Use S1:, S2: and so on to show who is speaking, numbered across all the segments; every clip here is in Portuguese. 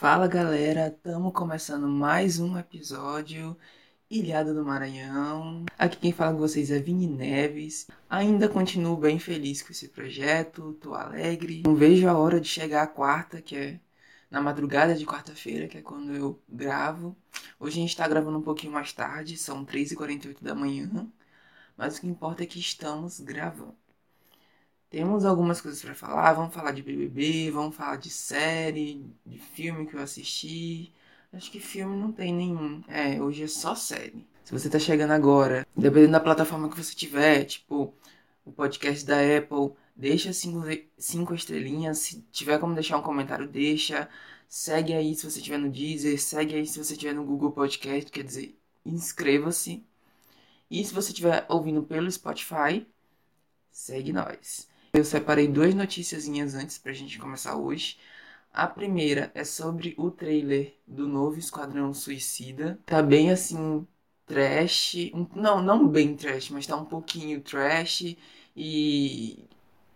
S1: Fala galera, estamos começando mais um episódio Ilhado do Maranhão. Aqui quem fala com vocês é Vini Neves. Ainda continuo bem feliz com esse projeto, tô alegre. Não vejo a hora de chegar a quarta, que é na madrugada de quarta-feira, que é quando eu gravo. Hoje a gente tá gravando um pouquinho mais tarde, são 3h48 da manhã. Mas o que importa é que estamos gravando. Temos algumas coisas para falar. Vamos falar de BBB, vamos falar de série, de filme que eu assisti. Acho que filme não tem nenhum. É, hoje é só série. Se você tá chegando agora, dependendo da plataforma que você tiver, tipo o podcast da Apple, deixa cinco, cinco estrelinhas. Se tiver como deixar um comentário, deixa. Segue aí se você estiver no Deezer, segue aí se você estiver no Google Podcast, quer dizer, inscreva-se. E se você estiver ouvindo pelo Spotify, segue nós. Eu separei duas noticiazinhas antes pra gente começar hoje. A primeira é sobre o trailer do novo Esquadrão Suicida. Tá bem assim, trash. Não, não bem trash, mas tá um pouquinho trash. E.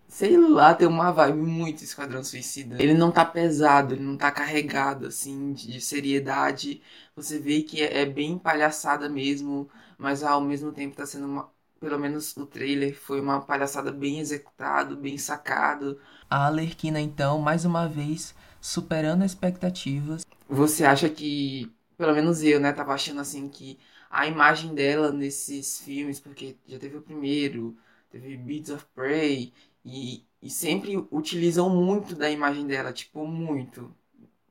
S1: Sei lá, tem uma vibe muito Esquadrão Suicida. Ele não tá pesado, ele não tá carregado, assim, de seriedade. Você vê que é, é bem palhaçada mesmo, mas ao mesmo tempo tá sendo uma, pelo menos o trailer foi uma palhaçada bem executado, bem sacado. A Alerquina então, mais uma vez, superando expectativas. Você acha que, pelo menos eu, né, tava achando assim que a imagem dela nesses filmes, porque já teve o primeiro, teve Beats of Prey, e, e sempre utilizam muito da imagem dela, tipo, muito.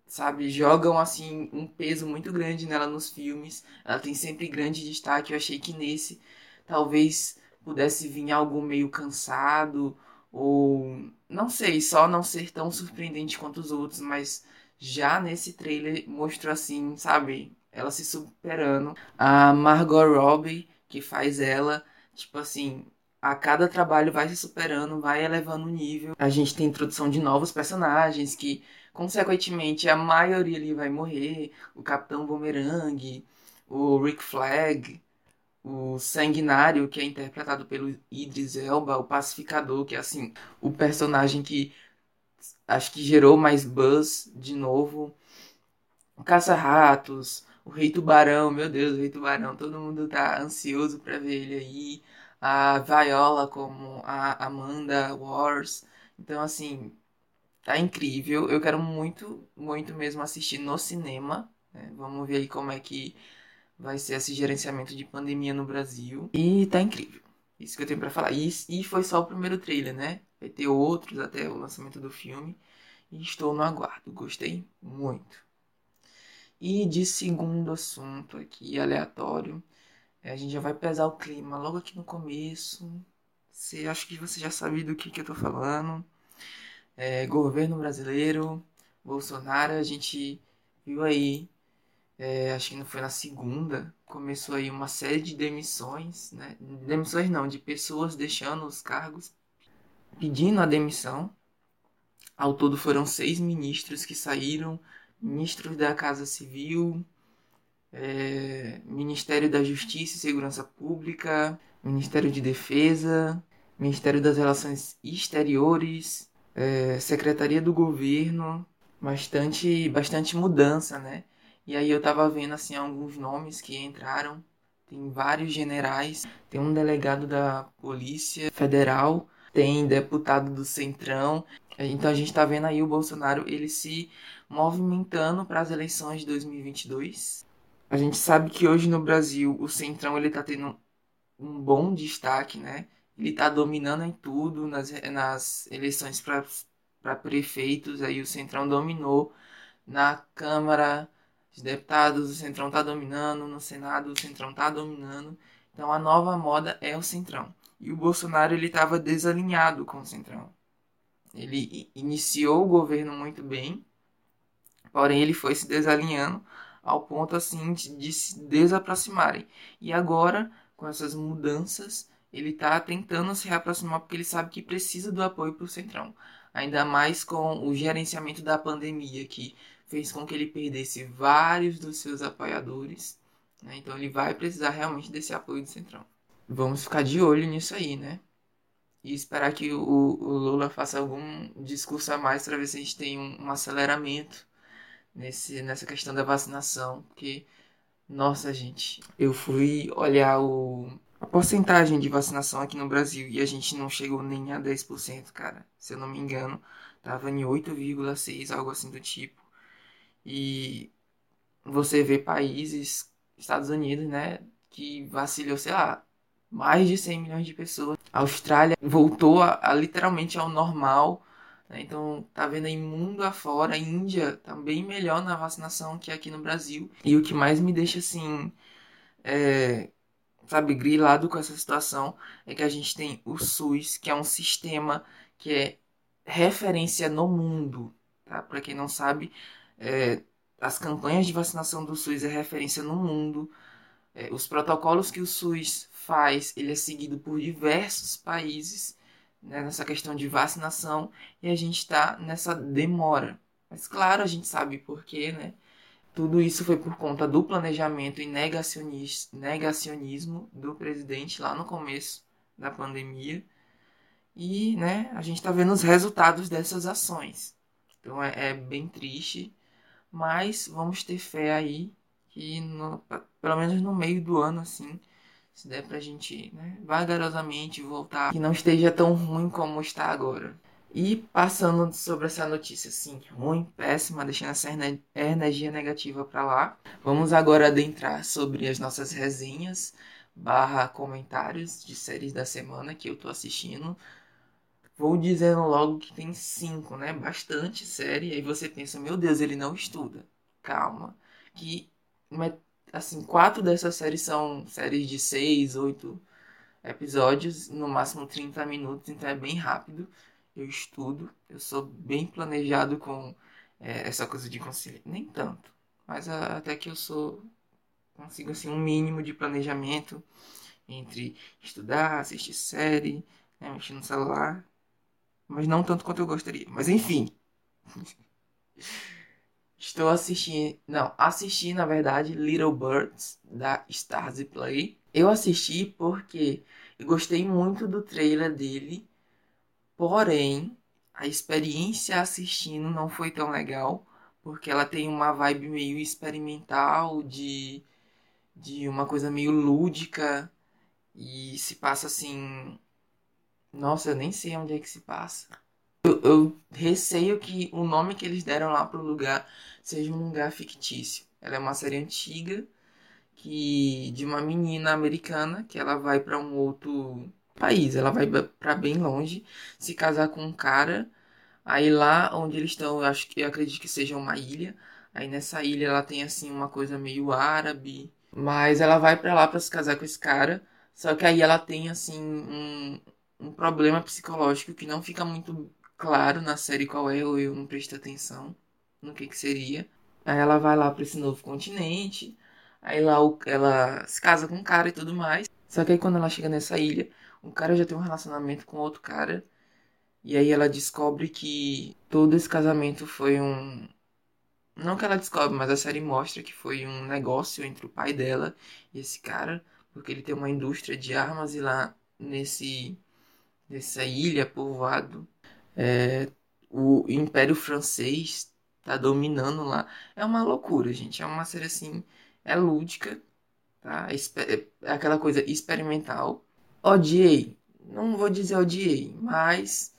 S1: Sabe, jogam assim um peso muito grande nela nos filmes. Ela tem sempre grande destaque. Eu achei que nesse talvez pudesse vir algo meio cansado ou não sei, só não ser tão surpreendente quanto os outros, mas já nesse trailer mostrou assim, sabe, ela se superando. A Margot Robbie que faz ela, tipo assim, a cada trabalho vai se superando, vai elevando o nível. A gente tem introdução de novos personagens que, consequentemente, a maioria ali vai morrer. O Capitão Boomerang, o Rick Flag, o Sanguinário, que é interpretado pelo Idris Elba, o Pacificador, que é assim, o personagem que acho que gerou mais buzz de novo. O Caça-Ratos, o Rei Tubarão, meu Deus, o Rei Tubarão, todo mundo tá ansioso para ver ele aí. A Viola como a Amanda Wars. Então, assim, tá incrível. Eu quero muito, muito mesmo assistir no cinema. Né? Vamos ver aí como é que vai ser esse gerenciamento de pandemia no Brasil. E tá incrível. Isso que eu tenho para falar. E, e foi só o primeiro trailer, né? Vai ter outros até o lançamento do filme. E estou no aguardo. Gostei muito. E de segundo assunto aqui, aleatório. É, a gente já vai pesar o clima logo aqui no começo. Você, acho que você já sabe do que, que eu tô falando. É, governo brasileiro, Bolsonaro, a gente viu aí é, acho que não foi na segunda, começou aí uma série de demissões, né? Demissões não, de pessoas deixando os cargos, pedindo a demissão. Ao todo foram seis ministros que saíram, ministros da Casa Civil, é, Ministério da Justiça e Segurança Pública, Ministério de Defesa, Ministério das Relações Exteriores, é, Secretaria do Governo, bastante, bastante mudança, né? E aí eu tava vendo assim alguns nomes que entraram. Tem vários generais, tem um delegado da Polícia Federal, tem deputado do Centrão. Então a gente tá vendo aí o Bolsonaro ele se movimentando para as eleições de 2022. A gente sabe que hoje no Brasil o Centrão ele tá tendo um bom destaque, né? Ele tá dominando em tudo nas, nas eleições para prefeitos, aí o Centrão dominou na Câmara os deputados, o Centrão está dominando, no Senado o Centrão está dominando. Então a nova moda é o Centrão. E o Bolsonaro ele estava desalinhado com o Centrão. Ele iniciou o governo muito bem, porém ele foi se desalinhando ao ponto assim de, se desaproximarem. E agora, com essas mudanças, ele está tentando se reaproximar porque ele sabe que precisa do apoio para o Centrão. Ainda mais com o gerenciamento da pandemia, que fez com que ele perdesse vários dos seus apoiadores. Né? Então ele vai precisar realmente desse apoio do Centrão. Vamos ficar de olho nisso aí, né? E esperar que o, o Lula faça algum discurso a mais para ver se a gente tem um, um aceleramento nesse, nessa questão da vacinação, porque, nossa gente, eu fui olhar o, a porcentagem de vacinação aqui no Brasil e a gente não chegou nem a 10%, cara. Se eu não me engano, tava em 8,6, algo assim do tipo. E você vê países, Estados Unidos, né, que vacilou, sei lá, mais de 100 milhões de pessoas. A Austrália voltou a, a literalmente ao normal. Né? Então, tá vendo aí mundo afora. A Índia tá bem melhor na vacinação que aqui no Brasil. E o que mais me deixa assim. É, sabe, grilado com essa situação é que a gente tem o SUS, que é um sistema que é referência no mundo. Tá? Para quem não sabe, é, as campanhas de vacinação do SUS é referência no mundo. É, os protocolos que o SUS faz, ele é seguido por diversos países né, nessa questão de vacinação e a gente está nessa demora. Mas claro, a gente sabe por quê, né? Tudo isso foi por conta do planejamento e negacionismo do presidente lá no começo da pandemia. E né, a gente está vendo os resultados dessas ações. Então é, é, bem triste, mas vamos ter fé aí que no, pelo menos no meio do ano assim se der pra gente, né, vagarosamente voltar, que não esteja tão ruim como está agora. E passando sobre essa notícia assim, ruim, péssima, deixando essa energia negativa para lá, vamos agora adentrar sobre as nossas resenhas barra comentários de séries da semana que eu tô assistindo. Vou dizendo logo que tem cinco, né? Bastante série. Aí você pensa, meu Deus, ele não estuda. Calma. Que assim, quatro dessas séries são séries de seis, oito episódios, no máximo 30 minutos, então é bem rápido. Eu estudo, eu sou bem planejado com é, essa coisa de conciliar. Nem tanto, mas a, até que eu sou. consigo assim um mínimo de planejamento entre estudar, assistir série, né, mexer no celular. Mas não tanto quanto eu gostaria. Mas enfim. Estou assistindo. Não, assisti na verdade Little Birds da Stars Play. Eu assisti porque eu gostei muito do trailer dele, porém a experiência assistindo não foi tão legal, porque ela tem uma vibe meio experimental, de, de uma coisa meio lúdica, e se passa assim. Nossa, eu nem sei onde é que se passa. Eu, eu receio que o nome que eles deram lá pro lugar seja um lugar fictício. Ela é uma série antiga que de uma menina americana que ela vai para um outro país, ela vai para bem longe se casar com um cara. Aí lá onde eles estão, eu acho que eu acredito que seja uma ilha. Aí nessa ilha ela tem assim uma coisa meio árabe, mas ela vai para lá para se casar com esse cara. Só que aí ela tem assim um, um problema psicológico que não fica muito claro na série qual é, ou eu não prestei atenção no que que seria. Aí ela vai lá para esse novo continente, aí lá ela se casa com um cara e tudo mais. Só que aí quando ela chega nessa ilha, o cara já tem um relacionamento com outro cara. E aí ela descobre que todo esse casamento foi um. Não que ela descobre, mas a série mostra que foi um negócio entre o pai dela e esse cara, porque ele tem uma indústria de armas e lá nesse nessa ilha povoado é, o Império Francês tá dominando lá. É uma loucura, gente. É uma série assim, é lúdica, tá? É, é aquela coisa experimental. Odiei. Não vou dizer odiei, mas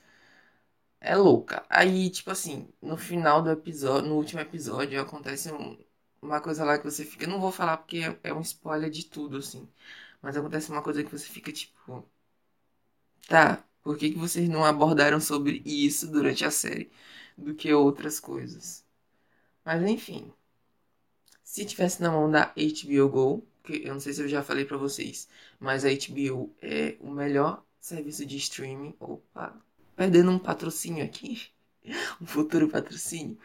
S1: é louca. Aí, tipo assim, no final do episódio, no último episódio, acontece um, uma coisa lá que você fica. Não vou falar porque é, é um spoiler de tudo, assim. Mas acontece uma coisa que você fica tipo. Tá, por que, que vocês não abordaram sobre isso durante a série do que outras coisas? Mas enfim. Se tivesse na mão da HBO Go, que eu não sei se eu já falei para vocês, mas a HBO é o melhor serviço de streaming. Opa, perdendo um patrocínio aqui, um futuro patrocínio.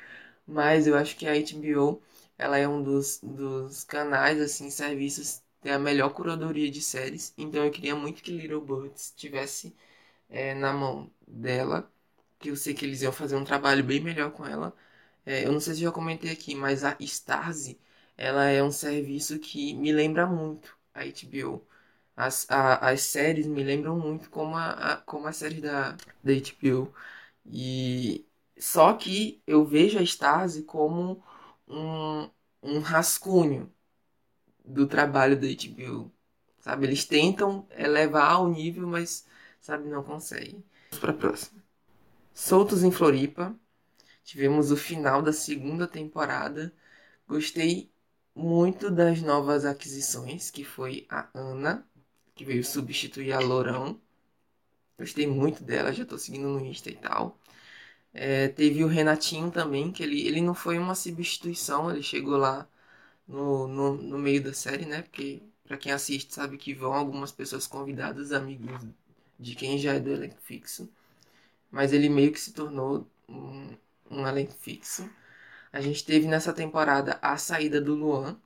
S1: Mas eu acho que a HBO ela é um dos, dos canais, assim, serviços tem a melhor curadoria de séries. Então eu queria muito que Little Birds tivesse é, na mão dela, que eu sei que eles iam fazer um trabalho bem melhor com ela. É, eu não sei se já comentei aqui, mas a Starz, ela é um serviço que me lembra muito a HBO. As, a, as séries me lembram muito como a, a, como a série da, da HBO. E só que eu vejo a Starz como um, um rascunho do trabalho da HBO. Sabe? Eles tentam elevar ao nível, mas, sabe, não conseguem. Vamos para a próxima. Soltos em Floripa. Tivemos o final da segunda temporada. Gostei muito das novas aquisições, que foi a Ana, que veio substituir a Lourão. Gostei muito dela, já tô seguindo no Insta e tal. É, teve o Renatinho também, que ele, ele não foi uma substituição, ele chegou lá no, no, no meio da série, né? Porque para quem assiste sabe que vão algumas pessoas convidadas, amigos de quem já é do elenco fixo. Mas ele meio que se tornou um, um elenco fixo. A gente teve nessa temporada a saída do Luan.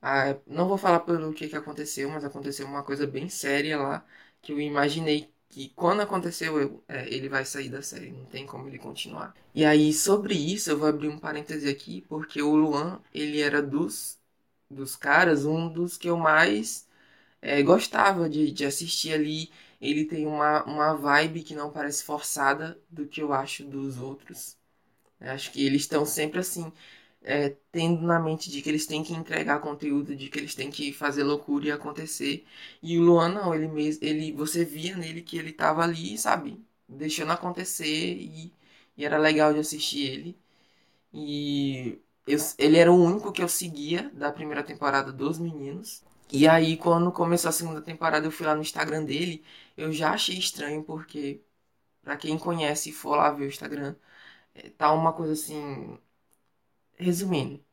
S1: Ah, não vou falar pelo que, que aconteceu, mas aconteceu uma coisa bem séria lá que eu imaginei que quando aconteceu eu, é, ele vai sair da série, não tem como ele continuar. E aí sobre isso eu vou abrir um parêntese aqui porque o Luan ele era dos dos caras um dos que eu mais é, gostava de, de assistir ali. Ele tem uma, uma vibe que não parece forçada do que eu acho dos outros. Acho que eles estão sempre assim, é, tendo na mente de que eles têm que entregar conteúdo, de que eles têm que fazer loucura e acontecer. E o Luan não, ele mesmo, ele, você via nele que ele tava ali, sabe, deixando acontecer e, e era legal de assistir ele. E eu, ele era o único que eu seguia da primeira temporada dos meninos. E aí, quando começou a segunda temporada, eu fui lá no Instagram dele. Eu já achei estranho, porque, para quem conhece e for lá ver o Instagram, é, tá uma coisa assim. Resumindo,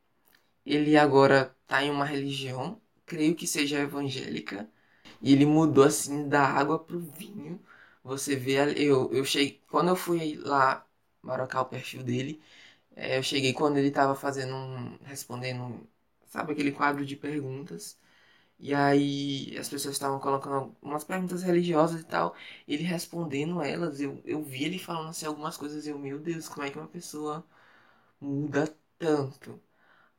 S1: ele agora tá em uma religião, creio que seja evangélica, e ele mudou assim da água pro vinho. Você vê, eu, eu cheguei, quando eu fui lá marcar o perfil dele, é, eu cheguei quando ele tava fazendo um, respondendo, sabe aquele quadro de perguntas. E aí as pessoas estavam colocando umas perguntas religiosas e tal. Ele respondendo elas, eu, eu vi ele falando assim algumas coisas e eu, meu Deus, como é que uma pessoa muda tanto?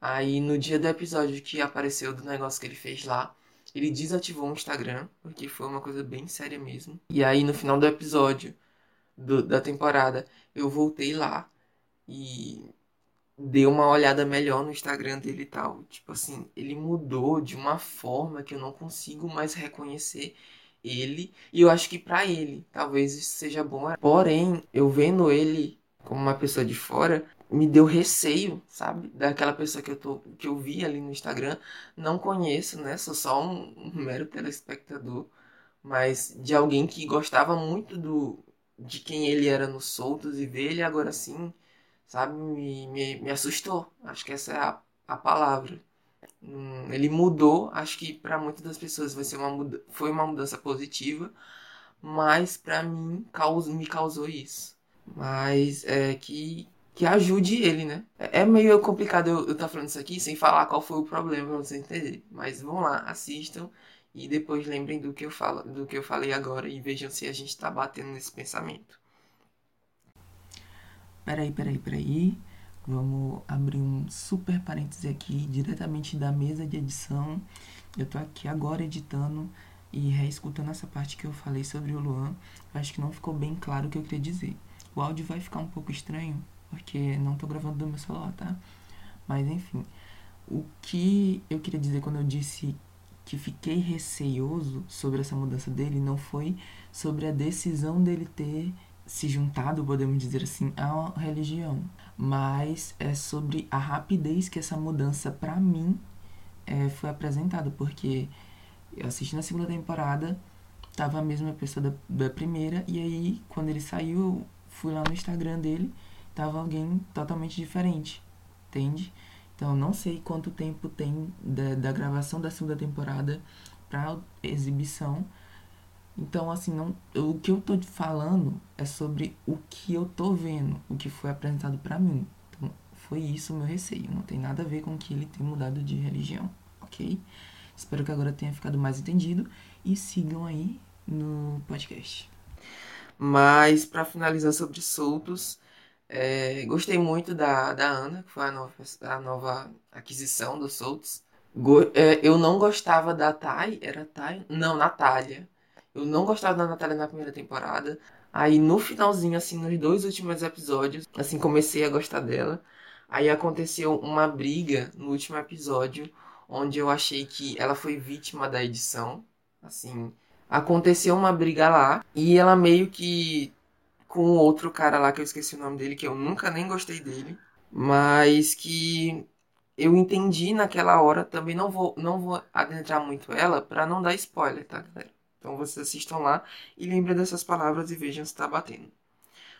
S1: Aí no dia do episódio que apareceu do negócio que ele fez lá, ele desativou o Instagram, porque foi uma coisa bem séria mesmo. E aí no final do episódio do, da temporada, eu voltei lá e dei uma olhada melhor no Instagram dele e tal. Tipo assim, ele mudou de uma forma que eu não consigo mais reconhecer ele. E eu acho que para ele, talvez isso seja bom. Porém, eu vendo ele como uma pessoa de fora, me deu receio, sabe? Daquela pessoa que eu, tô, que eu vi ali no Instagram. Não conheço, né? Sou só um, um mero telespectador. Mas de alguém que gostava muito do de quem ele era nos soltos e ver ele agora assim sabe, me, me, me assustou. Acho que essa é a, a palavra. Hum, ele mudou, acho que para muitas das pessoas vai ser uma muda foi uma mudança positiva, mas para mim caus me causou isso. Mas é que que ajude ele, né? É, é meio complicado eu estar tá falando isso aqui sem falar qual foi o problema para você entender. Mas vão lá, assistam e depois lembrem do que eu falo, do que eu falei agora e vejam se a gente está batendo nesse pensamento. Peraí, peraí, peraí. Vamos abrir um super parêntese aqui, diretamente da mesa de edição. Eu tô aqui agora editando e reescutando essa parte que eu falei sobre o Luan. Eu acho que não ficou bem claro o que eu queria dizer. O áudio vai ficar um pouco estranho, porque não tô gravando do meu celular, tá? Mas enfim, o que eu queria dizer quando eu disse que fiquei receioso sobre essa mudança dele não foi sobre a decisão dele ter se juntado, podemos dizer assim, à religião, mas é sobre a rapidez que essa mudança para mim é, foi apresentada, porque eu assisti na segunda temporada, tava a mesma pessoa da, da primeira, e aí quando ele saiu, fui lá no Instagram dele, tava alguém totalmente diferente, entende? Então não sei quanto tempo tem da, da gravação da segunda temporada para exibição, então, assim, não, o que eu tô falando é sobre o que eu tô vendo, o que foi apresentado para mim. Então, foi isso o meu receio. Não tem nada a ver com que ele tenha mudado de religião, ok? Espero que agora tenha ficado mais entendido e sigam aí no podcast. Mas, para finalizar sobre soltos, é, gostei muito da, da Ana, que foi a nova, a nova aquisição soltos. Go, é, eu não gostava da Thay, era Thay? Não, Natália. Eu não gostava da Natália na primeira temporada. Aí no finalzinho, assim, nos dois últimos episódios, assim, comecei a gostar dela. Aí aconteceu uma briga no último episódio, onde eu achei que ela foi vítima da edição. Assim, aconteceu uma briga lá e ela meio que com outro cara lá que eu esqueci o nome dele, que eu nunca nem gostei dele, mas que eu entendi naquela hora, também não vou não vou adentrar muito ela para não dar spoiler, tá, galera? Então vocês assistam lá e lembrem dessas palavras e vejam se tá batendo.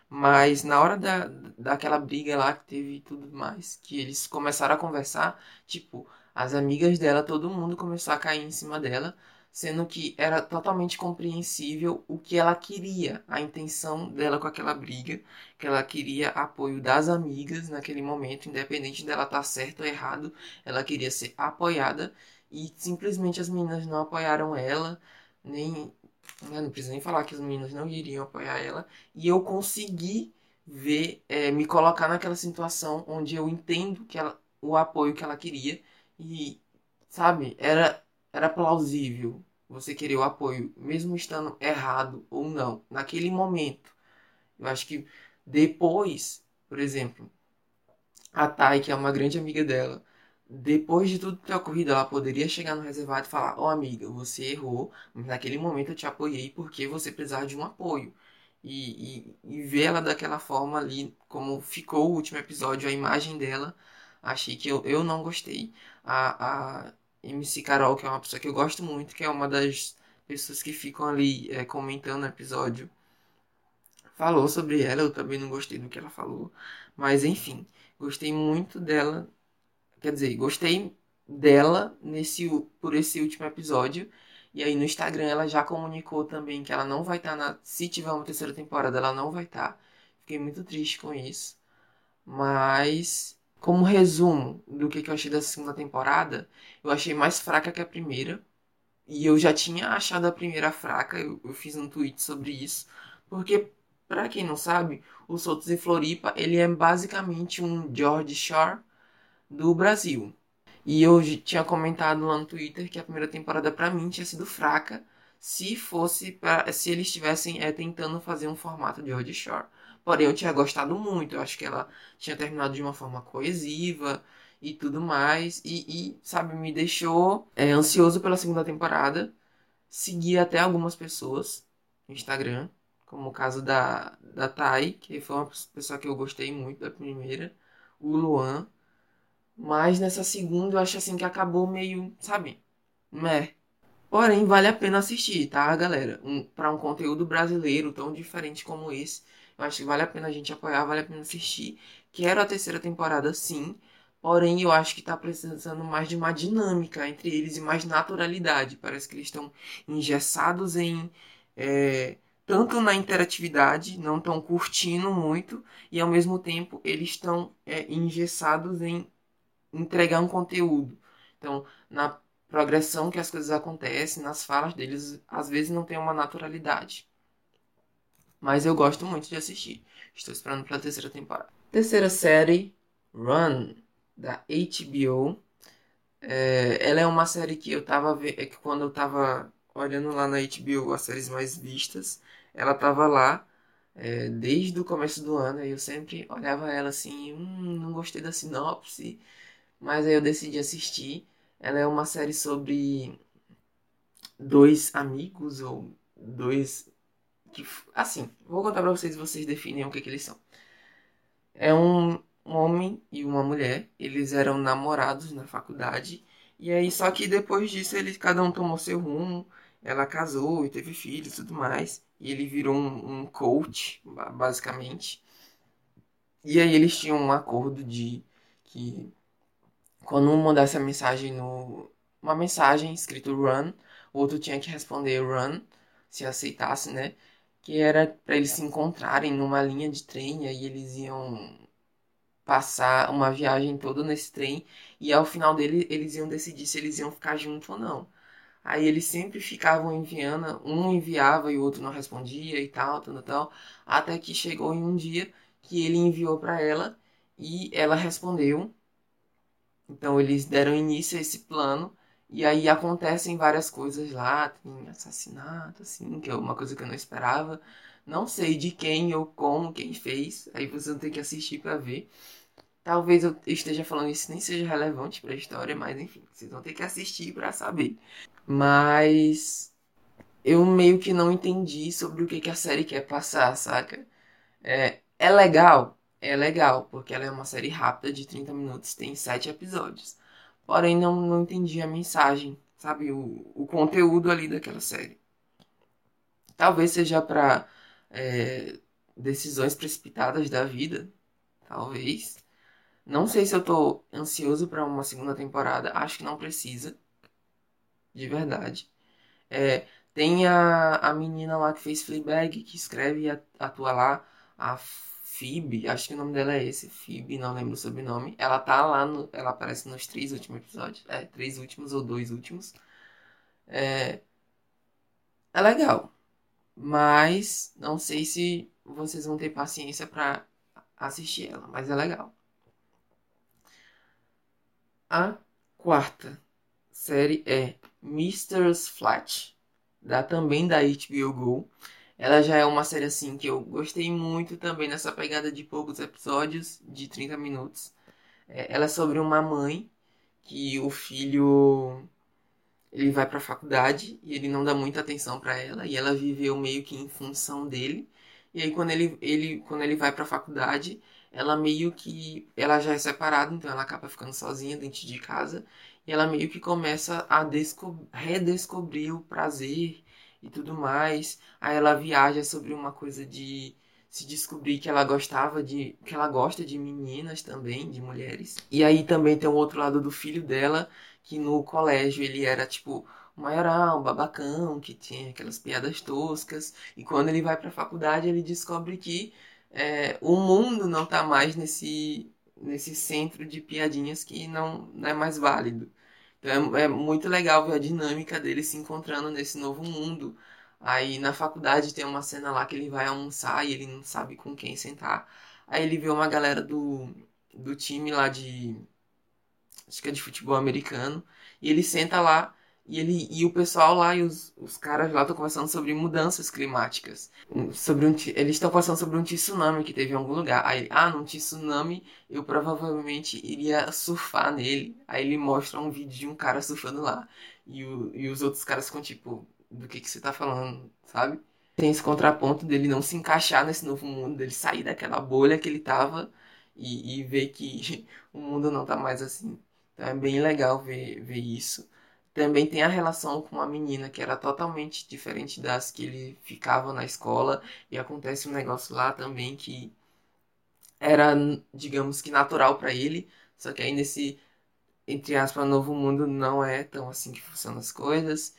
S1: Mas na hora da, daquela briga lá que teve e tudo mais, que eles começaram a conversar, tipo, as amigas dela, todo mundo começou a cair em cima dela, sendo que era totalmente compreensível o que ela queria, a intenção dela com aquela briga, que ela queria apoio das amigas naquele momento, independente dela estar tá certo ou errado, ela queria ser apoiada e simplesmente as meninas não apoiaram ela, nem né? Não precisa nem falar que os meninos não iriam apoiar ela. E eu consegui ver, é, me colocar naquela situação onde eu entendo que ela, o apoio que ela queria. E, sabe, era, era plausível você querer o apoio, mesmo estando errado ou não, naquele momento. Eu acho que depois, por exemplo, a Thay, que é uma grande amiga dela, depois de tudo ter ocorrido, ela poderia chegar no reservado e falar: Ó, oh, amiga, você errou, mas naquele momento eu te apoiei porque você precisava de um apoio. E, e, e ver ela daquela forma ali, como ficou o último episódio, a imagem dela, achei que eu, eu não gostei. A, a MC Carol, que é uma pessoa que eu gosto muito, que é uma das pessoas que ficam ali é, comentando o episódio, falou sobre ela, eu também não gostei do que ela falou. Mas enfim, gostei muito dela Quer dizer, gostei dela nesse por esse último episódio. E aí no Instagram ela já comunicou também que ela não vai estar tá na. Se tiver uma terceira temporada, ela não vai estar. Tá. Fiquei muito triste com isso. Mas, como resumo do que, que eu achei da segunda temporada, eu achei mais fraca que a primeira. E eu já tinha achado a primeira fraca, eu, eu fiz um tweet sobre isso. Porque, para quem não sabe, o Soltos em Floripa, ele é basicamente um George Shore do Brasil. E eu tinha comentado lá no Twitter que a primeira temporada para mim tinha sido fraca se fosse pra, se eles estivessem é, tentando fazer um formato de George Shore. Porém, eu tinha gostado muito. Eu acho que ela tinha terminado de uma forma coesiva e tudo mais. E, e sabe, me deixou é, ansioso pela segunda temporada. Segui até algumas pessoas no Instagram, como o caso da, da Thay, que foi uma pessoa que eu gostei muito da primeira. O Luan, mas nessa segunda eu acho assim que acabou meio, sabe? Meh. Porém, vale a pena assistir, tá, galera? Um, para um conteúdo brasileiro tão diferente como esse, eu acho que vale a pena a gente apoiar, vale a pena assistir. Quero a terceira temporada, sim. Porém, eu acho que tá precisando mais de uma dinâmica entre eles e mais naturalidade. Parece que eles estão engessados em. É, tanto na interatividade, não estão curtindo muito, e ao mesmo tempo eles estão é, engessados em entregar um conteúdo. Então, na progressão que as coisas acontecem, nas falas deles, às vezes não tem uma naturalidade. Mas eu gosto muito de assistir. Estou esperando pela terceira temporada. Terceira série, Run, da HBO. É, ela é uma série que eu tava é que quando eu tava olhando lá na HBO as séries mais vistas, ela tava lá é, desde o começo do ano. E eu sempre olhava ela assim, hum, não gostei da sinopse mas aí eu decidi assistir. Ela é uma série sobre dois amigos ou dois que assim, vou contar para vocês vocês definem o que, que eles são. É um, um homem e uma mulher, eles eram namorados na faculdade. E aí só que depois disso eles cada um tomou seu rumo, ela casou e teve filhos e tudo mais, e ele virou um, um coach, basicamente. E aí eles tinham um acordo de que quando um mandasse a mensagem no. Uma mensagem escrito run, o outro tinha que responder run, se aceitasse, né? Que era para eles se encontrarem numa linha de trem, e aí eles iam passar uma viagem toda nesse trem, e ao final dele eles iam decidir se eles iam ficar juntos ou não. Aí eles sempre ficavam enviando, um enviava e o outro não respondia e tal, tal, tal, até que chegou em um dia que ele enviou para ela e ela respondeu então eles deram início a esse plano e aí acontecem várias coisas lá, tem assassinato, assim, que é uma coisa que eu não esperava. Não sei de quem ou como quem fez, aí vocês vão ter que assistir para ver. Talvez eu esteja falando isso nem seja relevante para a história, mas enfim, vocês vão ter que assistir para saber. Mas eu meio que não entendi sobre o que, que a série quer passar, saca? É, é legal, é legal, porque ela é uma série rápida de 30 minutos, tem 7 episódios. Porém, não, não entendi a mensagem, sabe? O, o conteúdo ali daquela série. Talvez seja para é, decisões precipitadas da vida, talvez. Não sei se eu tô ansioso para uma segunda temporada. Acho que não precisa. De verdade. É, tem a, a menina lá que fez Fleabag, que escreve e atua lá. A Phoebe, acho que o nome dela é esse. Phoebe, não lembro o sobrenome. Ela tá lá, no, ela aparece nos três últimos episódios. É, três últimos ou dois últimos. É, é legal. Mas não sei se vocês vão ter paciência para assistir ela. Mas é legal. A quarta série é Mr.'s Flat, da, também da HBO Go. Ela já é uma série assim que eu gostei muito também nessa pegada de poucos episódios, de 30 minutos. É, ela é sobre uma mãe que o filho ele vai para a faculdade e ele não dá muita atenção para ela e ela viveu meio que em função dele. E aí quando ele, ele quando ele vai para a faculdade, ela meio que. Ela já é separada, então ela acaba ficando sozinha dentro de casa. E ela meio que começa a redescobrir o prazer e tudo mais. Aí ela viaja sobre uma coisa de se descobrir que ela gostava de. que ela gosta de meninas também, de mulheres. E aí também tem o outro lado do filho dela, que no colégio ele era tipo o maiorão, babacão, que tinha aquelas piadas toscas. E quando ele vai pra faculdade, ele descobre que é, o mundo não está mais nesse, nesse centro de piadinhas que não, não é mais válido. Então é, é, muito legal ver a dinâmica dele se encontrando nesse novo mundo. Aí na faculdade tem uma cena lá que ele vai almoçar e ele não sabe com quem sentar. Aí ele vê uma galera do, do time lá de. Acho que é de futebol americano. E ele senta lá e, ele, e o pessoal lá e os, os caras lá estão conversando sobre mudanças climáticas. Sobre um, eles estão conversando sobre um tsunami que teve em algum lugar. Aí, ah, num tsunami eu provavelmente iria surfar nele. Aí ele mostra um vídeo de um cara surfando lá. E, o, e os outros caras ficam tipo, do que, que você tá falando, sabe? Tem esse contraponto dele não se encaixar nesse novo mundo, dele sair daquela bolha que ele tava e, e ver que o mundo não tá mais assim. Então é bem legal ver, ver isso. Também tem a relação com a menina, que era totalmente diferente das que ele ficava na escola. E acontece um negócio lá também que era, digamos que natural para ele. Só que aí nesse, entre aspas, novo mundo não é tão assim que funcionam as coisas.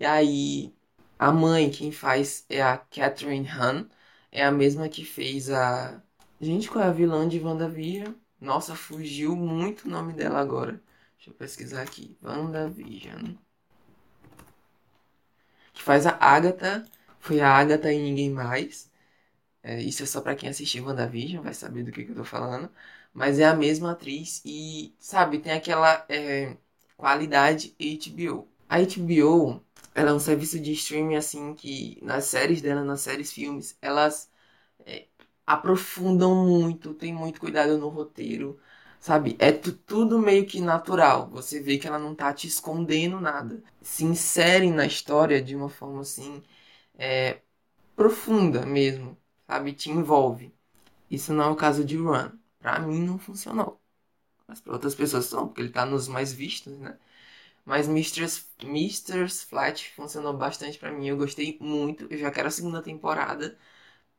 S1: E aí a mãe, quem faz é a Catherine Han. É a mesma que fez a. Gente, qual é a vilã de WandaVision? Nossa, fugiu muito o nome dela agora. Deixa eu pesquisar aqui. WandaVision. Que faz a Agatha. Foi a Agatha e ninguém mais. É, isso é só para quem assistiu WandaVision, vai saber do que, que eu tô falando. Mas é a mesma atriz e, sabe, tem aquela é, qualidade HBO. A HBO, ela é um serviço de streaming, assim, que nas séries dela, nas séries filmes, elas é, aprofundam muito, tem muito cuidado no roteiro sabe? É tudo meio que natural. Você vê que ela não tá te escondendo nada. Se inserem na história de uma forma assim é, profunda mesmo, sabe? Te envolve. Isso não é o caso de Run. Pra mim não funcionou. Mas para outras pessoas são, porque ele tá nos mais vistos, né? Mas Mistress, Mistress Flat funcionou bastante para mim. Eu gostei muito. Eu já quero a segunda temporada.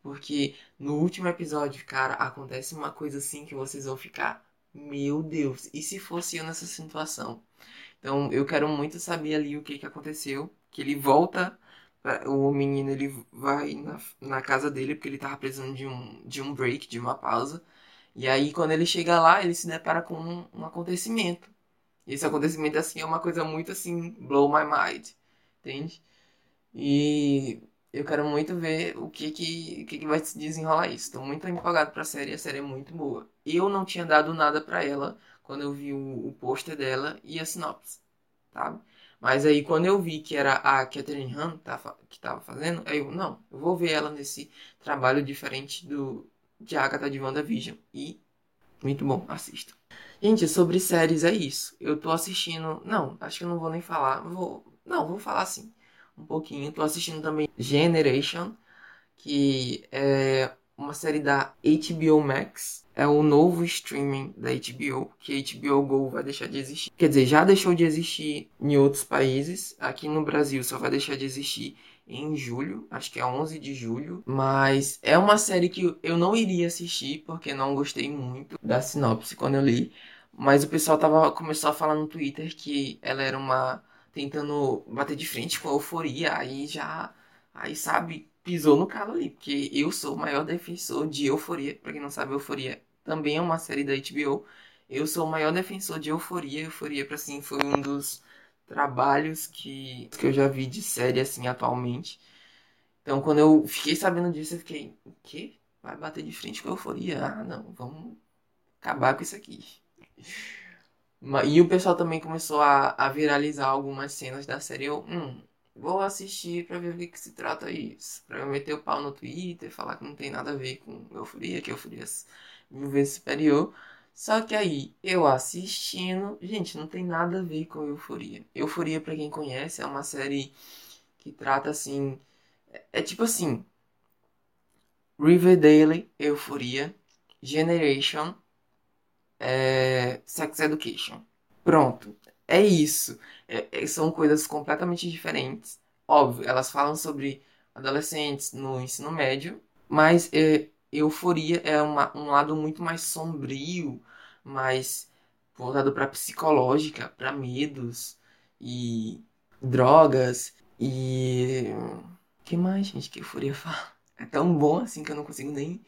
S1: Porque no último episódio, cara, acontece uma coisa assim que vocês vão ficar meu Deus, e se fosse eu nessa situação? Então eu quero muito saber ali o que, que aconteceu. Que ele volta, o menino ele vai na, na casa dele porque ele tava precisando de um, de um break, de uma pausa. E aí quando ele chega lá, ele se depara com um, um acontecimento. E esse acontecimento assim é uma coisa muito assim, blow my mind, entende? E eu quero muito ver o que que, que, que vai se desenrolar isso. Estou muito empolgado para a série, a série é muito boa. Eu não tinha dado nada para ela quando eu vi o, o pôster dela e a sinopse, sabe? Mas aí quando eu vi que era a Catherine Han que estava fazendo, aí eu, não, eu vou ver ela nesse trabalho diferente do de Agatha de WandaVision. E Muito bom, assista. Gente, sobre séries é isso. Eu tô assistindo. Não, acho que eu não vou nem falar. Vou. Não, vou falar assim. Um pouquinho. Tô assistindo também Generation, que é uma série da HBO Max. É o novo streaming da HBO, que HBO Go vai deixar de existir. Quer dizer, já deixou de existir em outros países. Aqui no Brasil só vai deixar de existir em julho, acho que é 11 de julho, mas é uma série que eu não iria assistir porque não gostei muito da sinopse quando eu li, mas o pessoal tava começou a falar no Twitter que ela era uma tentando bater de frente com a euforia, aí já aí sabe, pisou no calo ali, porque eu sou o maior defensor de euforia, para quem não sabe, euforia também é uma série da HBO. Eu sou o maior defensor de euforia, euforia para assim foi um dos trabalhos que, que eu já vi de série assim atualmente. Então, quando eu fiquei sabendo disso, eu fiquei, o quê? Vai bater de frente com a euforia? Ah, não, vamos acabar com isso aqui. E o pessoal também começou a, a viralizar algumas cenas da série. Eu, hum, vou assistir pra ver o que, se trata isso. Pra eu meter o pau no Twitter, falar que não tem nada a ver com euforia, que euforia mil vezes superior. Só que aí, eu assistindo, gente, não tem nada a ver com Euforia. Euforia, para quem conhece, é uma série que trata assim. É, é tipo assim: Riverdale, Euforia, Generation, é, Sex Education. Pronto, é isso. É, é, são coisas completamente diferentes. Óbvio, elas falam sobre adolescentes no ensino médio, mas é, Euforia é uma, um lado muito mais sombrio, mais voltado para psicológica, para medos e drogas e que mais, gente, que Euforia fala? É tão bom assim que eu não consigo nem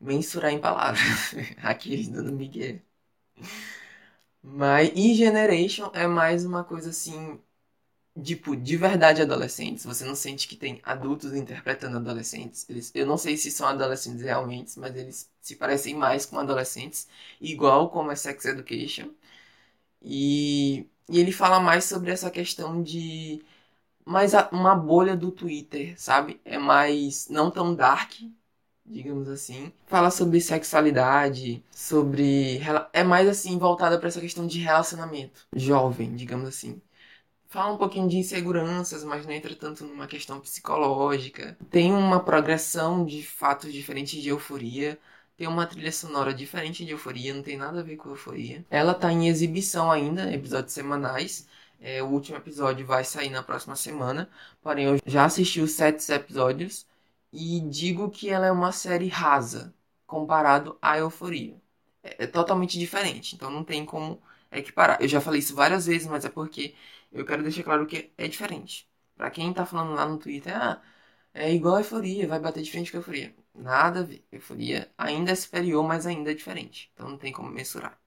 S1: mensurar em palavras. Aqui dando Miguel. Mas e Generation é mais uma coisa assim tipo, de verdade adolescentes. Você não sente que tem adultos interpretando adolescentes. Eles, eu não sei se são adolescentes realmente, mas eles se parecem mais com adolescentes, igual como é Sex Education. E, e ele fala mais sobre essa questão de mais uma bolha do Twitter, sabe? É mais não tão dark, digamos assim. Fala sobre sexualidade, sobre é mais assim voltada para essa questão de relacionamento jovem, digamos assim. Fala um pouquinho de inseguranças, mas não entra tanto numa questão psicológica. Tem uma progressão de fatos diferentes de euforia. Tem uma trilha sonora diferente de euforia, não tem nada a ver com euforia. Ela tá em exibição ainda, episódios semanais. É, o último episódio vai sair na próxima semana. Porém, eu já assisti os sete episódios e digo que ela é uma série rasa comparado à euforia. É, é totalmente diferente, então não tem como equiparar. Eu já falei isso várias vezes, mas é porque eu quero deixar claro que é diferente. Para quem tá falando lá no Twitter, ah, é igual a euforia, vai bater de frente com a euforia. Nada a ver. Euforia ainda é superior, mas ainda é diferente. Então não tem como mensurar.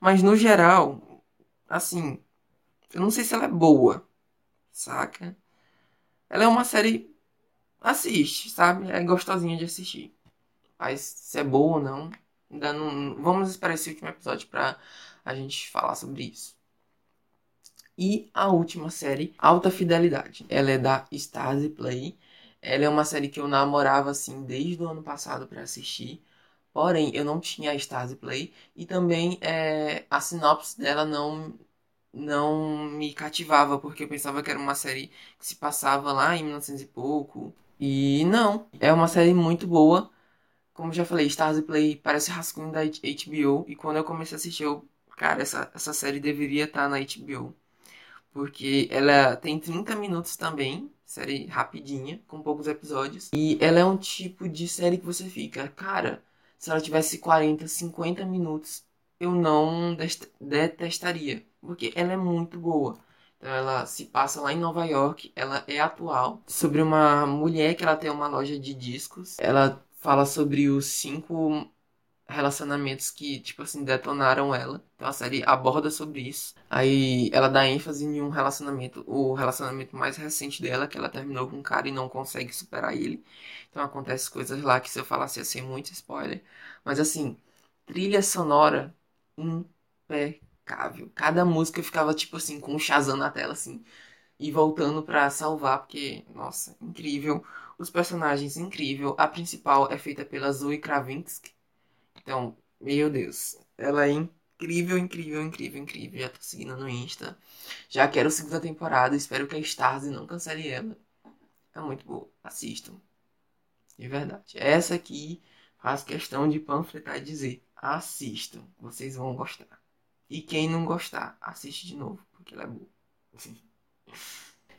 S1: Mas no geral, assim, eu não sei se ela é boa, saca? Ela é uma série. Assiste, sabe? É gostosinha de assistir. Mas se é boa ou não, ainda não. Vamos esperar esse último episódio pra a gente falar sobre isso. E a última série, Alta Fidelidade. Ela é da Stasi Play. Ela é uma série que eu namorava assim desde o ano passado para assistir. Porém, eu não tinha a Stasi Play e também é, a sinopse dela não não me cativava porque eu pensava que era uma série que se passava lá em 1900 e pouco. E não, é uma série muito boa. Como já falei, Stars Play parece rascunho da HBO e quando eu comecei a assistir, eu, cara, essa, essa série deveria estar tá na HBO porque ela tem 30 minutos também, série rapidinha, com poucos episódios. E ela é um tipo de série que você fica, cara, se ela tivesse 40, 50 minutos, eu não detestaria, porque ela é muito boa. Então ela se passa lá em Nova York, ela é atual, sobre uma mulher que ela tem uma loja de discos. Ela fala sobre os cinco relacionamentos que, tipo assim, detonaram ela. Então a série aborda sobre isso. Aí ela dá ênfase em um relacionamento, o relacionamento mais recente dela, que ela terminou com um cara e não consegue superar ele. Então acontece coisas lá que se eu falasse ia ser muito spoiler. Mas assim, trilha sonora impecável. Cada música ficava tipo assim, com um Shazam na tela, assim. E voltando para salvar, porque, nossa, incrível. Os personagens, incrível. A principal é feita pela Zoe Kravinsky Então, meu Deus, ela é incrível, incrível, incrível, incrível. Já tô seguindo no Insta. Já quero segunda temporada. Espero que a Stars não cancele ela. É muito boa. Assistam. De verdade. Essa aqui faz questão de panfletar e dizer: assistam. Vocês vão gostar. E quem não gostar, assiste de novo, porque ela é boa.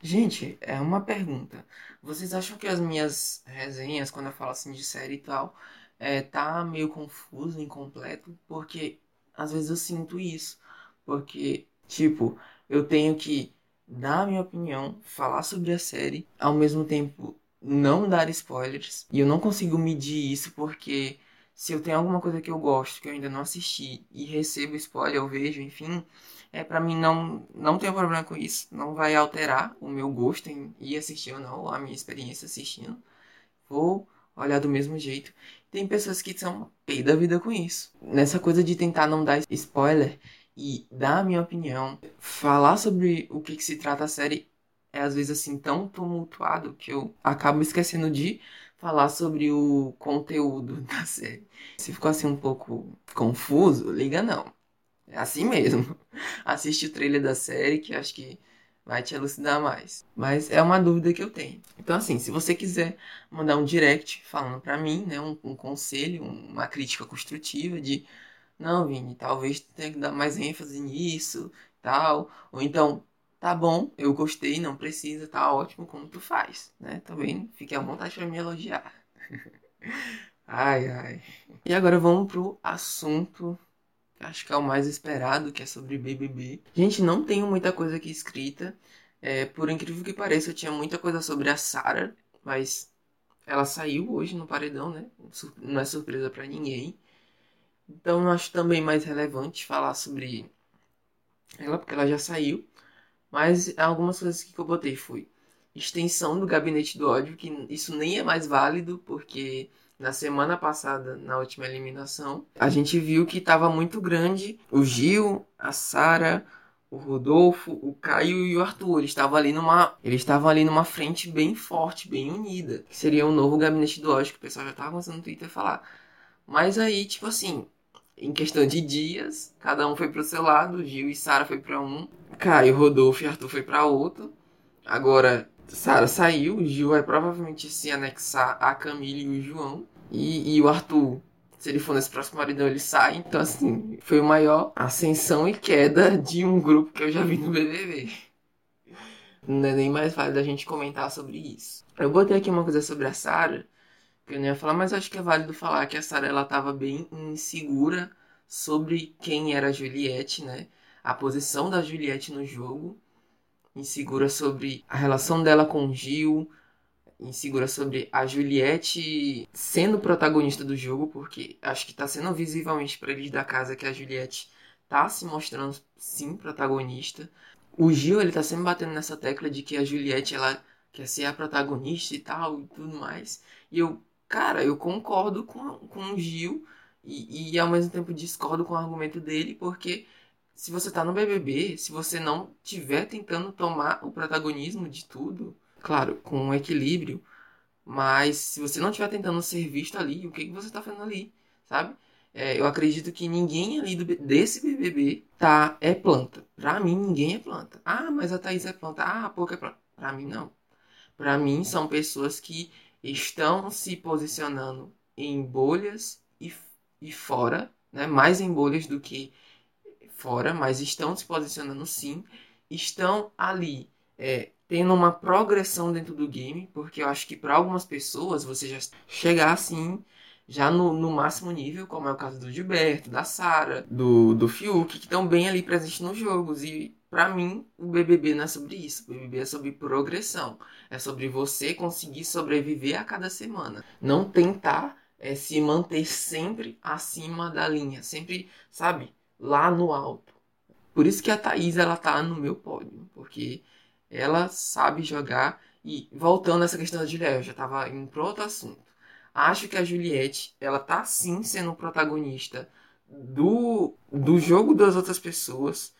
S1: Gente, é uma pergunta. Vocês acham que as minhas resenhas, quando eu falo assim de série e tal, é, tá meio confuso, incompleto? Porque às vezes eu sinto isso. Porque, tipo, eu tenho que dar a minha opinião, falar sobre a série, ao mesmo tempo não dar spoilers. E eu não consigo medir isso porque se eu tenho alguma coisa que eu gosto, que eu ainda não assisti e recebo spoiler, eu vejo, enfim, é para mim não não tenho problema com isso, não vai alterar o meu gosto em ir assistir ou não, a minha experiência assistindo. Vou olhar do mesmo jeito. Tem pessoas que são pé da vida com isso. Nessa coisa de tentar não dar spoiler e dar a minha opinião, falar sobre o que, que se trata a série é às vezes assim tão tumultuado que eu acabo esquecendo de falar sobre o conteúdo da série. Se ficou assim um pouco confuso, liga não. É assim mesmo. Assiste o trailer da série que acho que vai te elucidar mais. Mas é uma dúvida que eu tenho. Então assim, se você quiser mandar um direct falando para mim, né, um, um conselho, uma crítica construtiva de não, Vini, talvez tenha que dar mais ênfase nisso, tal, ou então tá bom, eu gostei, não precisa, tá ótimo como tu faz, né? Também fique à vontade para me elogiar. ai, ai. E agora vamos pro assunto que acho que é o mais esperado, que é sobre BBB. Gente, não tenho muita coisa aqui escrita. É, por incrível que pareça, eu tinha muita coisa sobre a Sarah, mas ela saiu hoje no paredão, né? Não é surpresa para ninguém. Então eu acho também mais relevante falar sobre ela, porque ela já saiu. Mas algumas coisas que eu botei foi extensão do gabinete do ódio, que isso nem é mais válido, porque na semana passada, na última eliminação, a gente viu que estava muito grande o Gil, a Sara, o Rodolfo, o Caio e o Arthur. Eles estavam ali numa, eles estavam ali numa frente bem forte, bem unida. Que seria o novo gabinete do ódio que o pessoal já estava começando no Twitter a falar. Mas aí, tipo assim, em questão de dias, cada um foi pro seu lado, Gil e Sara foi para um, Caio, Rodolfo e Arthur foi para outro. Agora Sara saiu, Gil vai provavelmente se anexar a Camille e o João. E, e o Arthur, se ele for nesse próximo maridão, ele sai. Então, assim, foi o maior ascensão e queda de um grupo que eu já vi no BBB. Não é nem mais válido a gente comentar sobre isso. Eu botei aqui uma coisa sobre a Sara que eu não ia falar, mas acho que é válido falar que a Sarah ela estava bem insegura sobre quem era a Juliette, né? A posição da Juliette no jogo, insegura sobre a relação dela com o Gil, insegura sobre a Juliette sendo protagonista do jogo, porque acho que está sendo visivelmente para eles da casa que a Juliette tá se mostrando sim protagonista. O Gil ele tá sempre batendo nessa tecla de que a Juliette ela quer ser a protagonista e tal e tudo mais. E eu Cara, eu concordo com, com o Gil e, e ao mesmo tempo discordo com o argumento dele, porque se você tá no BBB, se você não tiver tentando tomar o protagonismo de tudo, claro, com um equilíbrio, mas se você não estiver tentando ser visto ali, o que, que você tá fazendo ali, sabe? É, eu acredito que ninguém ali do, desse BBB tá é planta. Pra mim, ninguém é planta. Ah, mas a Thaís é planta. Ah, a Pouca é planta. Pra mim, não. Pra mim, são pessoas que estão se posicionando em bolhas e, e fora, né? mais em bolhas do que fora, mas estão se posicionando sim, estão ali é, tendo uma progressão dentro do game, porque eu acho que para algumas pessoas você já chegar assim já no, no, máximo nível, como é o caso do Gilberto, da Sara, do, do Fiuk, que estão bem ali presentes nos jogos. E para mim, o BBB não é sobre isso. O BBB é sobre progressão. É sobre você conseguir sobreviver a cada semana. Não tentar é, se manter sempre acima da linha. Sempre, sabe, lá no alto. Por isso que a Thaís, ela tá no meu pódio. Porque ela sabe jogar. E voltando essa questão da Juliette, eu já tava indo pro outro assunto. Acho que a Juliette, ela tá sim sendo protagonista do, do jogo das outras pessoas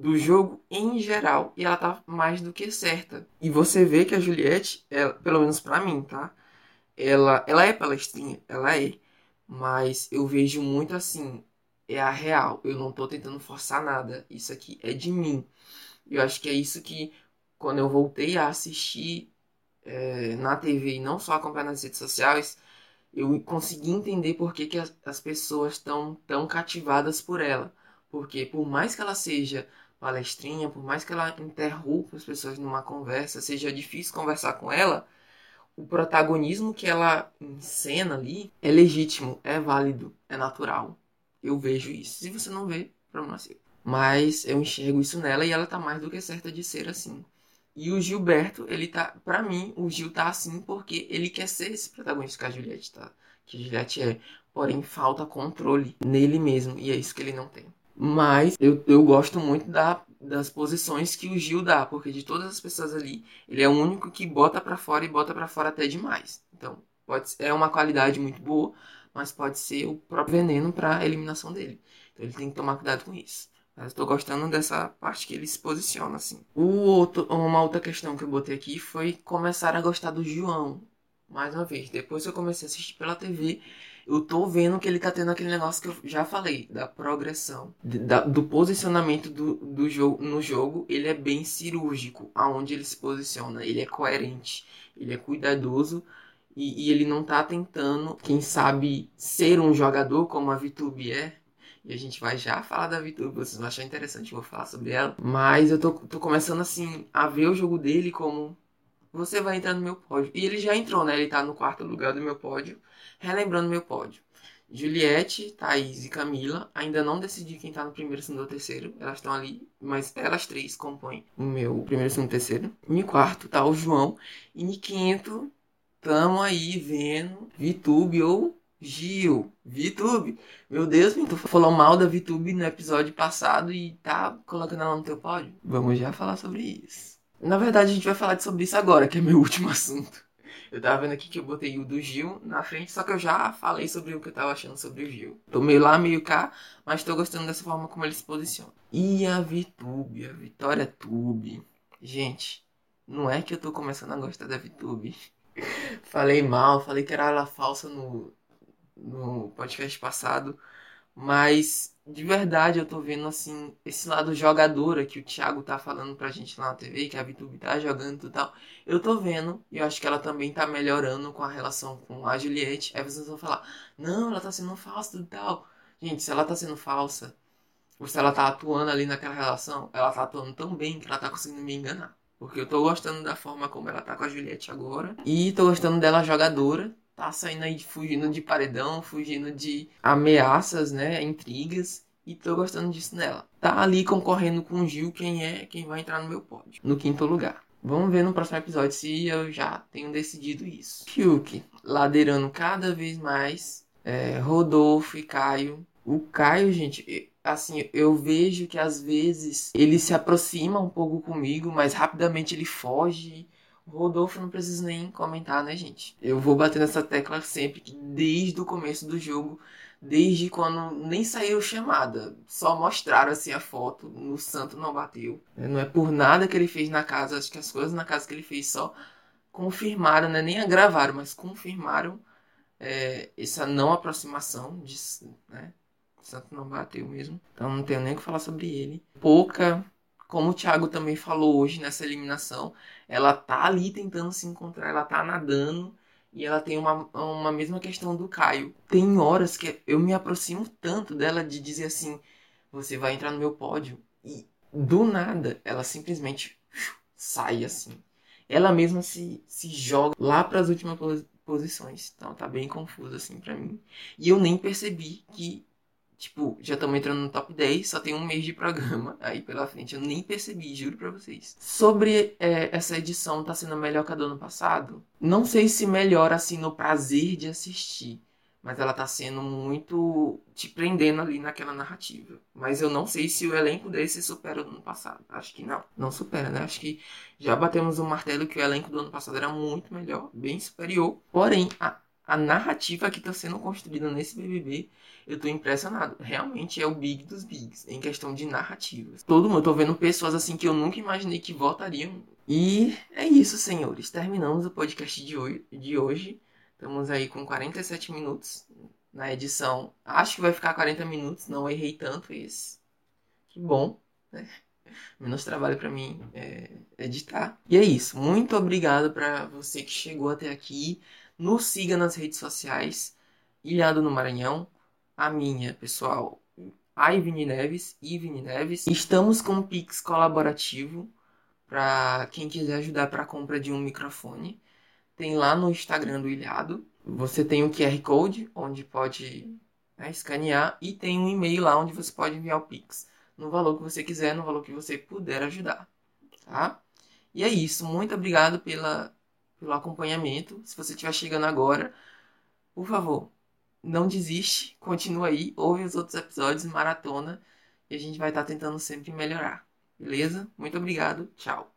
S1: do jogo em geral e ela tá mais do que certa. E você vê que a Juliette, ela, pelo menos para mim, tá? Ela, ela é palestrinha, ela é. Mas eu vejo muito assim, é a real. Eu não tô tentando forçar nada. Isso aqui é de mim. Eu acho que é isso que, quando eu voltei a assistir é, na TV e não só acompanhar nas redes sociais, eu consegui entender por que, que as, as pessoas estão tão cativadas por ela. Porque por mais que ela seja palestrinha, por mais que ela interrompa as pessoas numa conversa, seja difícil conversar com ela, o protagonismo que ela encena ali é legítimo, é válido, é natural. Eu vejo isso. Se você não vê, problema seu. Mas eu enxergo isso nela e ela tá mais do que certa de ser assim. E o Gilberto, ele tá. Pra mim, o Gil tá assim porque ele quer ser esse protagonista que a Juliette tá. Que a Juliette é. Porém, falta controle nele mesmo. E é isso que ele não tem. Mas eu, eu gosto muito da, das posições que o Gil dá, porque de todas as pessoas ali, ele é o único que bota para fora e bota para fora até demais. Então, pode é uma qualidade muito boa, mas pode ser o próprio veneno para eliminação dele. Então, ele tem que tomar cuidado com isso. Mas estou gostando dessa parte que ele se posiciona assim. O outro, uma outra questão que eu botei aqui foi começar a gostar do João. Mais uma vez, depois que eu comecei a assistir pela TV, eu tô vendo que ele tá tendo aquele negócio que eu já falei, da progressão, da, do posicionamento do, do jogo no jogo, ele é bem cirúrgico, aonde ele se posiciona, ele é coerente, ele é cuidadoso e, e ele não tá tentando, quem sabe, ser um jogador como a VTube é. E a gente vai já falar da VTube, vocês vão achar interessante, eu vou falar sobre ela. Mas eu tô, tô começando assim a ver o jogo dele como você vai entrar no meu pódio. E ele já entrou, né? Ele tá no quarto lugar do meu pódio. Relembrando meu pódio. Juliette, Thaís e Camila. Ainda não decidi quem tá no primeiro, segundo ou terceiro. Elas estão ali, mas elas três compõem o meu primeiro, segundo, terceiro. Em quarto tá o João. E em quinto, tamo aí vendo Vitube ou Gil. Vitube. Meu Deus, tu falou mal da Vitube no episódio passado e tá colocando ela no teu pódio. Vamos já falar sobre isso. Na verdade, a gente vai falar sobre isso agora, que é meu último assunto. Eu tava vendo aqui que eu botei o do Gil na frente, só que eu já falei sobre o que eu tava achando sobre o Gil. Tô meio lá, meio cá, mas tô gostando dessa forma como ele se posiciona. E a VTube, a Vitória Tube. Gente, não é que eu tô começando a gostar da VTube. falei mal, falei que era ela falsa no, no podcast passado. Mas de verdade eu tô vendo assim esse lado jogadora que o Thiago tá falando pra gente lá na TV, que a Vitube tá jogando e tal. Eu tô vendo e eu acho que ela também tá melhorando com a relação com a Juliette. Aí vocês vão falar: "Não, ela tá sendo falsa e tal". Gente, se ela tá sendo falsa, ou se ela tá atuando ali naquela relação, ela tá atuando tão bem que ela tá conseguindo me enganar. Porque eu tô gostando da forma como ela tá com a Juliette agora. E tô gostando dela jogadora tá saindo aí fugindo de paredão, fugindo de ameaças, né, intrigas. E tô gostando disso nela. Tá ali concorrendo com o Gil quem é quem vai entrar no meu pódio. No quinto lugar. Vamos ver no próximo episódio se eu já tenho decidido isso. Fiuk, ladeirando cada vez mais. É, Rodolfo e Caio. O Caio, gente, assim, eu vejo que às vezes ele se aproxima um pouco comigo, mas rapidamente ele foge Rodolfo não precisa nem comentar, né, gente? Eu vou bater nessa tecla sempre que desde o começo do jogo, desde quando nem saiu chamada, só mostraram assim a foto, no santo não bateu. Não é por nada que ele fez na casa, acho que as coisas na casa que ele fez só confirmaram, né? Nem agravaram, mas confirmaram é, essa não aproximação de, né? Santo não bateu mesmo. Então não tenho nem o que falar sobre ele. Pouca como o Thiago também falou hoje nessa eliminação, ela tá ali tentando se encontrar, ela tá nadando e ela tem uma, uma mesma questão do Caio. Tem horas que eu me aproximo tanto dela de dizer assim: você vai entrar no meu pódio. E do nada ela simplesmente sai assim. Ela mesma se, se joga lá para as últimas posições. Então tá bem confuso assim para mim. E eu nem percebi que Tipo, já estamos entrando no top 10, só tem um mês de programa aí pela frente. Eu nem percebi, juro pra vocês. Sobre é, essa edição tá sendo melhor que a do ano passado, não sei se melhor assim no prazer de assistir. Mas ela tá sendo muito te prendendo ali naquela narrativa. Mas eu não sei se o elenco desse supera o do ano passado. Acho que não. Não supera, né? Acho que já batemos o um martelo que o elenco do ano passado era muito melhor, bem superior. Porém, a, a narrativa que está sendo construída nesse BBB eu tô impressionado. Realmente é o big dos bigs em questão de narrativas. Todo mundo, eu tô vendo pessoas assim que eu nunca imaginei que votariam. E é isso, senhores. Terminamos o podcast de hoje. De hoje. Estamos aí com 47 minutos. na edição. Acho que vai ficar 40 minutos, não errei tanto esse. Que bom, né? Menos trabalho para mim é, editar. E é isso. Muito obrigado para você que chegou até aqui. Nos siga nas redes sociais. Ilhado no Maranhão. A minha, pessoal, Ivine Neves, Ivine Neves. Estamos com um Pix colaborativo para quem quiser ajudar para a compra de um microfone. Tem lá no Instagram do Ilhado. Você tem o QR Code, onde pode né, escanear, e tem um e-mail lá onde você pode enviar o Pix. No valor que você quiser, no valor que você puder ajudar. Tá? E é isso. Muito obrigado pela, pelo acompanhamento. Se você estiver chegando agora, por favor, não desiste, continua aí, ouve os outros episódios, maratona, e a gente vai estar tá tentando sempre melhorar. Beleza? Muito obrigado, tchau.